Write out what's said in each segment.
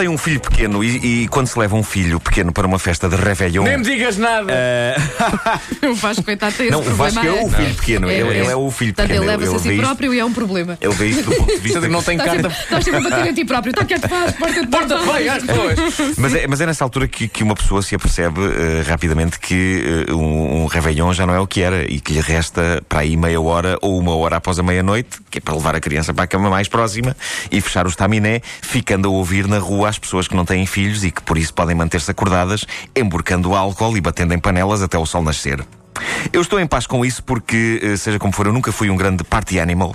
Tem um filho pequeno e, e quando se leva um filho pequeno para uma festa de Réveillon. Nem me digas nada. O Vasco, coitado, tem esse Não, o problema. Vasco é o filho pequeno. Ele, ele é o filho Portanto, pequeno. ele leva-se a si isto- próprio e é um problema. Ele vê isto do ponto de vista. não tem Estás carta. estás sempre a bater em ti próprio. Está quieto, faz, porta-te, Porta bem às pessoas. Mas é, mas é nessa altura que, que uma pessoa se apercebe eh, rapidamente que eh, um, um Réveillon já não é o que era e que lhe resta para aí meia hora ou uma hora após a meia-noite, que é para levar a criança para a cama mais próxima e fechar o estaminé, ficando a ouvir na rua as pessoas que não têm filhos e que por isso podem manter-se acordadas, emborcando álcool e batendo em panelas até o sol nascer. Eu estou em paz com isso porque, eh, seja como for, eu nunca fui um grande party animal.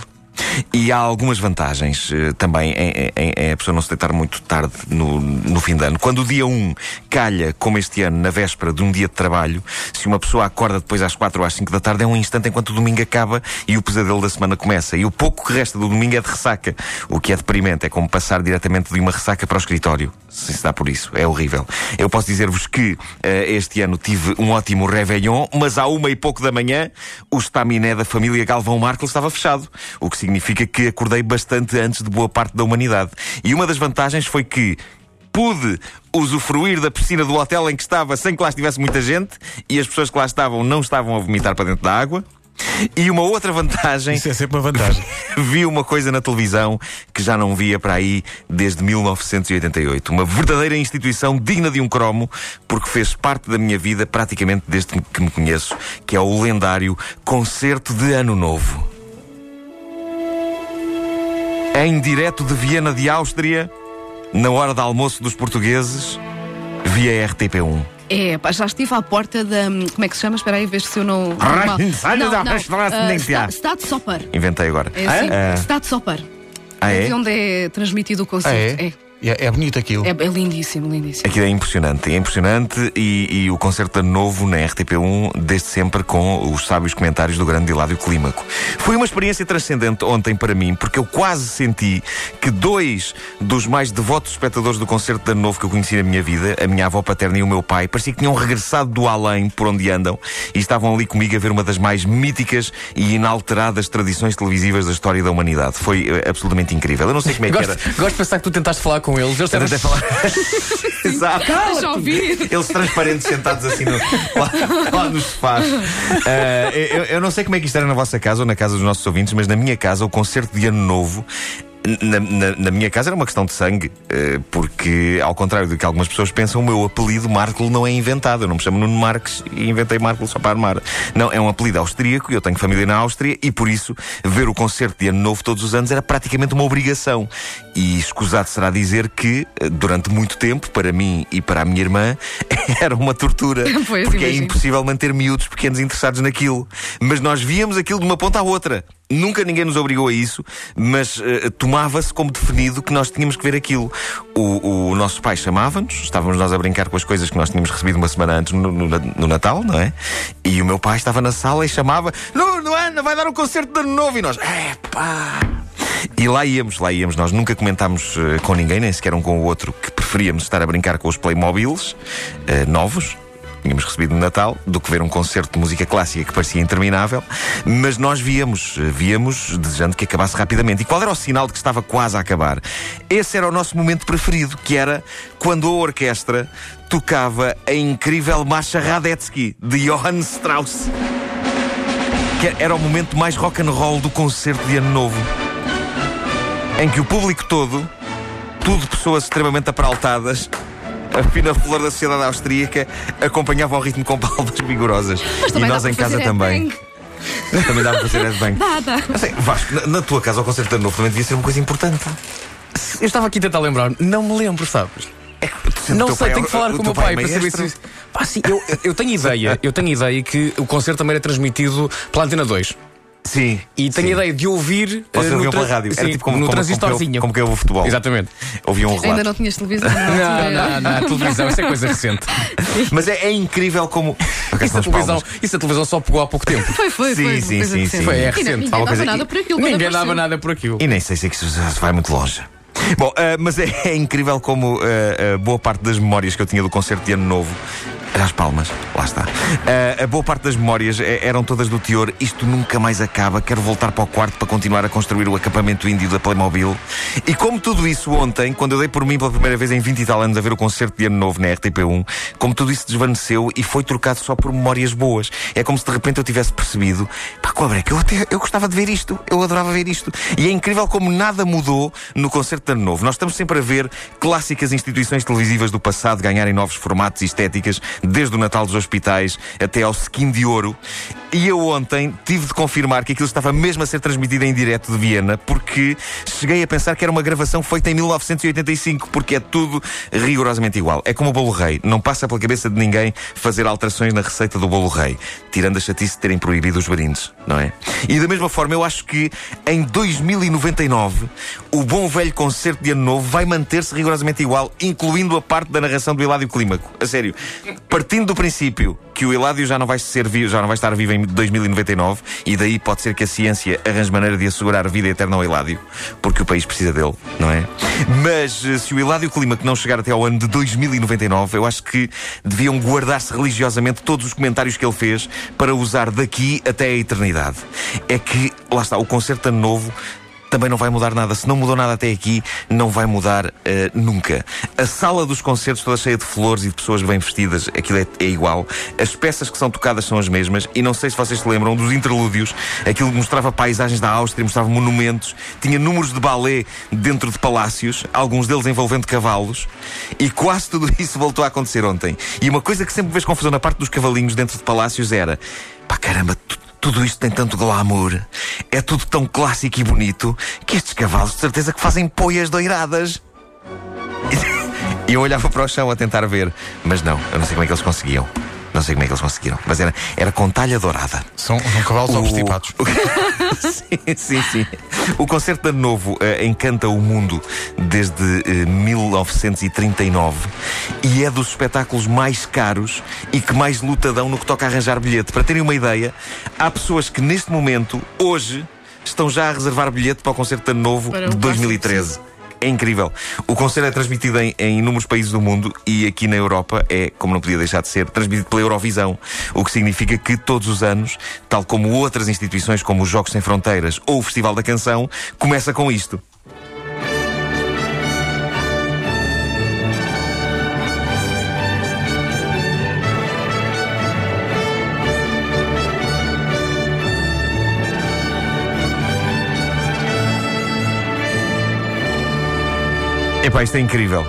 E há algumas vantagens eh, também em, em- em a pessoa não se deitar muito tarde no, no fim de ano. Quando o dia 1 calha, como este ano, na véspera de um dia de trabalho, se uma pessoa acorda depois às 4 ou às 5 da tarde, é um instante enquanto o domingo acaba e o pesadelo da semana começa. E o pouco que resta do domingo é de ressaca. O que é deprimente, é como passar diretamente de uma ressaca para o escritório. Se se dá por isso, é horrível. Eu posso dizer-vos que eh, este ano tive um ótimo Réveillon, mas à uma e pouco da manhã o estaminé da família Galvão Marco estava fechado. O que significa que acordei bastante antes de boa parte da humanidade. E uma das vantagens foi que pude usufruir da piscina do hotel em que estava sem que lá estivesse muita gente e as pessoas que lá estavam não estavam a vomitar para dentro da água. E uma outra vantagem Isso é sempre uma vantagem. vi uma coisa na televisão que já não via para aí desde 1988. Uma verdadeira instituição digna de um cromo, porque fez parte da minha vida praticamente desde que me conheço, que é o lendário Concerto de Ano Novo. Em direto de Viena de Áustria, na hora de almoço dos portugueses, via RTP1. É, pá, já estive à porta da. Como é que se chama? Espera aí, ver se eu não. Não, da não. Restaurante Ah, Nintendo. Sta- Stadssopper. Inventei agora. É assim, Ah, Stadssopper. ah, é? De onde é transmitido o Ah, concerto. é? É, é bonito aquilo. É, é lindíssimo, lindíssimo. Aquilo é impressionante, é impressionante e, e o concerto de Ano novo na RTP1 desde sempre com os sábios comentários do grande Hilário Clímaco. Foi uma experiência transcendente ontem para mim, porque eu quase senti que dois dos mais devotos espectadores do concerto de Ano Novo que eu conheci na minha vida, a minha avó paterna e o meu pai, parecia que tinham regressado do além por onde andam e estavam ali comigo a ver uma das mais míticas e inalteradas tradições televisivas da história da humanidade. Foi eh, absolutamente incrível. Eu não sei como é que Gosto, era. gosto de pensar que tu tentaste falar com eles. Eles Eu estavam falar. Exato. Deixa ouvir. Eles transparentes sentados assim no, lá, lá nos sofás. Ah, eu, eu não sei como é que isto era na vossa casa ou na casa dos nossos ouvintes, mas na minha casa, o concerto de Ano Novo. Na, na- na minha casa era uma questão de sangue, eh, porque, ao contrário do que algumas pessoas pensam, o meu apelido Marco não é inventado. Eu não me chamo Nuno Marques e inventei Marco só para armar. Não, é um apelido austríaco eu tenho família na Áustria e, por isso, ver o concerto de Ano Novo todos os anos era praticamente uma obrigação. E escusado será dizer que, eh, durante muito tempo, para mim e para a minha irmã, era uma tortura. Pois, porque é imagino. impossível manter miúdos pequenos interessados naquilo. Mas nós víamos aquilo de uma ponta à outra. Nunca ninguém nos obrigou a isso, mas eh, tomava-se como definido que nós tínhamos que ver aquilo. O, o nosso pai chamava-nos, estávamos nós a brincar com as coisas que nós tínhamos recebido uma semana antes no, no- no Natal, não é? E o meu pai estava na sala e chamava: Nuno, Ana, vai dar um concerto de ano novo. E nós, é pá. E lá íamos, lá íamos. Nós nunca comentámos eh, com ninguém, nem sequer um com o outro, que preferíamos estar a brincar com os Playmobiles eh, novos. Tínhamos recebido no Natal, do que ver um concerto de música clássica que parecia interminável, mas nós víamos, eh, víamos desejando que acabasse rapidamente. E qual era o sinal de que estava quase a acabar? Esse era o nosso momento preferido, que era quando a orquestra tocava a incrível marcha Radetzky de Johann Strauss. Que era o momento mais rock and roll do concerto de Ano Novo em que o público todo, tudo pessoas extremamente apraltadas, a fina flor da sociedade austríaca, acompanhava o ritmo com palmas vigorosas. E nós dá em casa fazer também. Também dava para fazer headbang. Dá, dá. Sei, Vasco, na, na tua casa, o concerto de ano novo também devia ser uma coisa importante. Eu estava aqui a tentar lembrar, não me lembro, sabes? É Não sei, pai tenho é- que falar com o meu pai é para saber se. Pá, sim, eu, eu tenho ideia, eu tenho ideia que o concerto também era transmitido pela Antena 2. Sim. E tenho sim. a ideia de ouvir. eh, Vocês no ouviam pela rádio. Era sim, tipo como, no como, transistorzinho. que eu, como que eu ouvo futebol. Exatamente. Ouviam um Ainda relato. não tinhas televisão. na Não, altura. não, não, televisão, isso é coisa recente. Mas é, é incrível como. Isso a, televisão, isso a televisão só pegou há pouco tempo. Foi, foi, Sim, foi. sim, sim, sim. Foi, é E recente. não- Ninguém dava coisa- nada por aquilo. Ninguém dava nada por aquilo. E nem sei se é que isso vai muito longe. Bom, ah, mas é, é incrível como ah, ah, boa parte das memórias que eu tinha do concerto de Ano Novo. Era as palmas, lá está. Ah, a boa parte das memórias eh, eram todas do teor. Isto nunca mais acaba. Quero voltar para o quarto para continuar a construir o acampamento índio da Playmobil. E como tudo isso ontem, quando eu dei por mim pela primeira vez em 20 e tal anos a ver o concerto de Ano Novo na RTP1, como tudo isso desvaneceu e foi trocado só por memórias boas. É como se de repente eu tivesse percebido, pá, cobra, que eu até eu gostava de ver isto, eu adorava ver isto. E é incrível como nada mudou no concerto de Ano Novo. Nós estamos sempre a ver clássicas instituições televisivas do passado ganharem novos formatos e estéticas, desde o Natal dos Hospitais até ao Skin de Ouro. E eu ontem tive de confirmar que aquilo estava mesmo a ser transmitido em direto de Viena, porque cheguei a pensar que era uma gravação feita em 1985, porque é tudo rigorosamente igual. É como o bolo rei. Não passa pela cabeça de ninguém fazer alterações na receita do bolo rei, tirando a chatice de terem proibido os brindes, não é? E da mesma forma, eu acho que em 2099 o bom velho concerto de Ano Novo vai manter-se rigorosamente igual, incluindo a parte da narração do Eládio Clímaco. A sério, partindo do princípio que o Eládio já não vai ser vivo, já não vai estar vivo em 2099 e daí pode ser que a ciência arranje maneira de assegurar a vida eterna ao Eládio, porque o país precisa dele, não é? Mas eh, se o Eládio Clímaco não chegar até ao ano de 2099, eu acho que deviam guardar-se religiosamente todos os comentários que ele fez para usar daqui até a eternidade. É que, lá está, o concerto ano novo também não vai mudar nada. Se não mudou nada até aqui, não vai mudar eh, nunca. A sala dos concertos toda cheia de flores e de pessoas bem vestidas, aquilo é, é igual. As peças que são tocadas são as mesmas. E não sei se vocês se lembram dos interlúdios. Aquilo mostrava paisagens da Áustria, mostrava monumentos, tinha números de balé dentro de palácios, alguns deles envolvendo cavalos. E quase tudo isso voltou a acontecer ontem. E uma coisa que sempre vês confusão na parte dos cavalinhos dentro de palácios era: pá, caramba, tudo isto tem tanto glamour, é tudo tão clássico e bonito, que estes cavalos de certeza que fazem poias doiradas. E eu olhava para o chão a tentar ver, mas não, eu não sei como é que eles conseguiam. Não sei como é que eles conseguiram, mas era, era com talha dourada. São, são cavalos O- obstipados. sim, sim, sim. O concerto de Ano Novo eh, encanta o mundo desde eh, 1939 e é dos espetáculos mais caros e que mais lutadão no que toca a arranjar bilhete. Para terem uma ideia, há pessoas que neste momento, hoje, estão já a reservar bilhete para o concerto de Ano Novo Para de 2013. É incrível. O concerto é transmitido em, em inúmeros países do mundo e aqui na Europa é, como não podia deixar de ser, transmitido pela Eurovisão. O que significa que todos os anos, tal como outras instituições como os Jogos Sem Fronteiras ou o Festival da Canção, começa com isto. Epá, isto é incrível.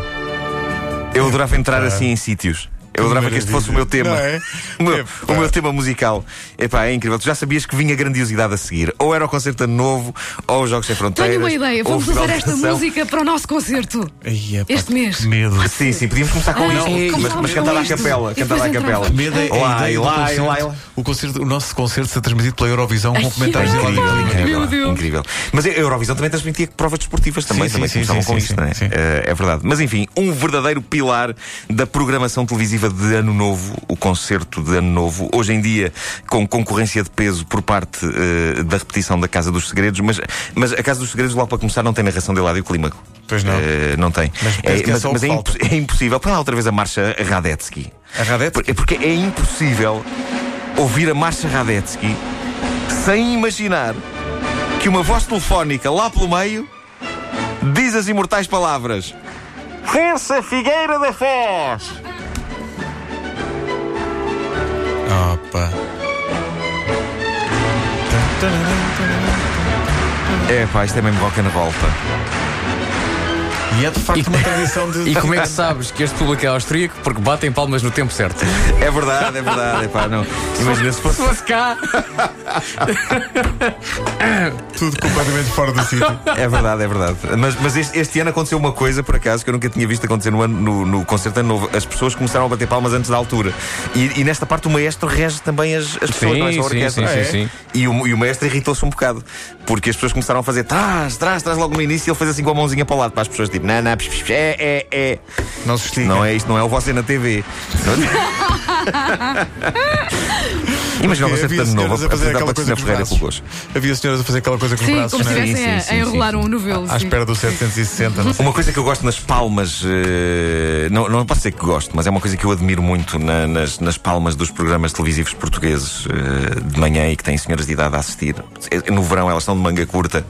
Eu adorava entrar assim em sítios. Eu adorava que este fosse o meu tema. É? O meu, Epá. o meu tema musical. Epá, é incrível. Tu já sabias que vinha grandiosidade a seguir. Ou era o concerto Ano novo, ou os Jogos Sem Fronteiras. Tenho uma ideia, vamos usar esta Canção. música para o nosso concerto. Ai, epá, Este mês. que Medo. Sim, sim, podíamos começar com Ah, isto. é, mas, mas cantada à capela. Cantada à capela. Medo é Lá, ideia e lá, e concerto, lá. O, concerto, o nosso concerto ser transmitido pela Eurovisão com comentários de Incrível, incrível, incrível. Mas a Eurovisão também transmitia provas desportivas também, também começavam com isto, não é? Eh, é verdade. Mas enfim, um verdadeiro pilar da programação televisiva de Ano Novo, o concerto de Ano Novo, hoje em dia com concorrência de peso por parte eh, da repetição da Casa dos Segredos, mas, mas a Casa dos Segredos, logo para começar, não tem narração de Eládio Clímaco. Pois não. Eh, não tem. Mas que é mas o mas que é, impo- é impossível. Põe lá outra vez a marcha Radetzky. A é Porque é impossível ouvir a marcha Radetzky sem imaginar que uma voz telefónica lá pelo meio diz as imortais palavras: Força Figueira da Foz! Opa. É pá, isto é mesmo rock and roll, pá. E é de facto uma tradição de. E como é que sabes que este público é austríaco? Porque batem palmas no tempo certo. É verdade, é verdade. Epá, não. Imagina se fosse. Se fosse cá. Tudo completamente fora do sítio. É verdade, é verdade. Mas, mas este, este ano aconteceu uma coisa, por acaso, que eu nunca tinha visto acontecer no, ano, no, no concerto ano novo. As pessoas começaram a bater palmas antes da altura. E, e nesta parte o maestro rege também as, as pessoas, Sim, não é só a sim, orquestra. sim, sim, É. sim. E, o, e o maestro irritou-se um bocado. Porque as pessoas começaram a fazer trás, trás, trás logo no início e ele fez assim com a mãozinha para o lado para as pessoas, tipo, não, não, é, é, é. Não se estica. Não é isto, não é o você na TV. Imagina o concerto de ano novo a fazer apresentar aquela para coisa com os Ferreira braços. Fulgos. Havia senhoras a fazer aquela coisa com os Sim, braços, como se estivessem Sim, sim, a, a enrolar sim. um novelo. À espera do 760. Não sei. Uma coisa que eu gosto nas palmas, eh, não, não posso dizer que gosto, mas é uma coisa que eu admiro muito na- nas, nas palmas dos programas televisivos portugueses eh, de manhã e que têm senhoras de idade a assistir. Eh, No verão elas estão de manga curta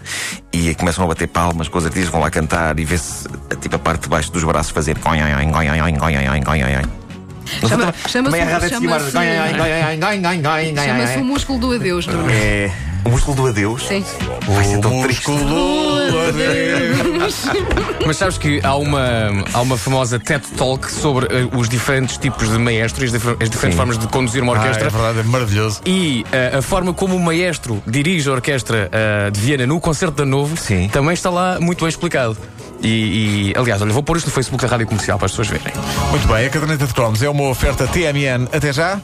e começam a bater palmas com os artistas, vão lá cantar e vê-se tipo a parte de baixo dos braços fazer. Chama-se- é é o músculo do adeus, Nuno. É o músculo do adeus. Sim. Vai ser O tão triste. músculo do adeus. Mas sabes que há uma, há uma famosa TED Talk sobre eh, os diferentes tipos de maestros, as difer- as diferentes Sim. formas de conduzir uma Ah, é orquestra. verdade, é maravilhoso. E eh, a forma como o maestro dirige a orquestra eh, de Viena no concerto Ano Novo Sim. também está lá muito bem explicado. E, e, aliás, olha, vou pôr isto no Facebook da Rádio Comercial para as pessoas verem. Muito bem, a caderneta de cromos é uma oferta TMN. Até já.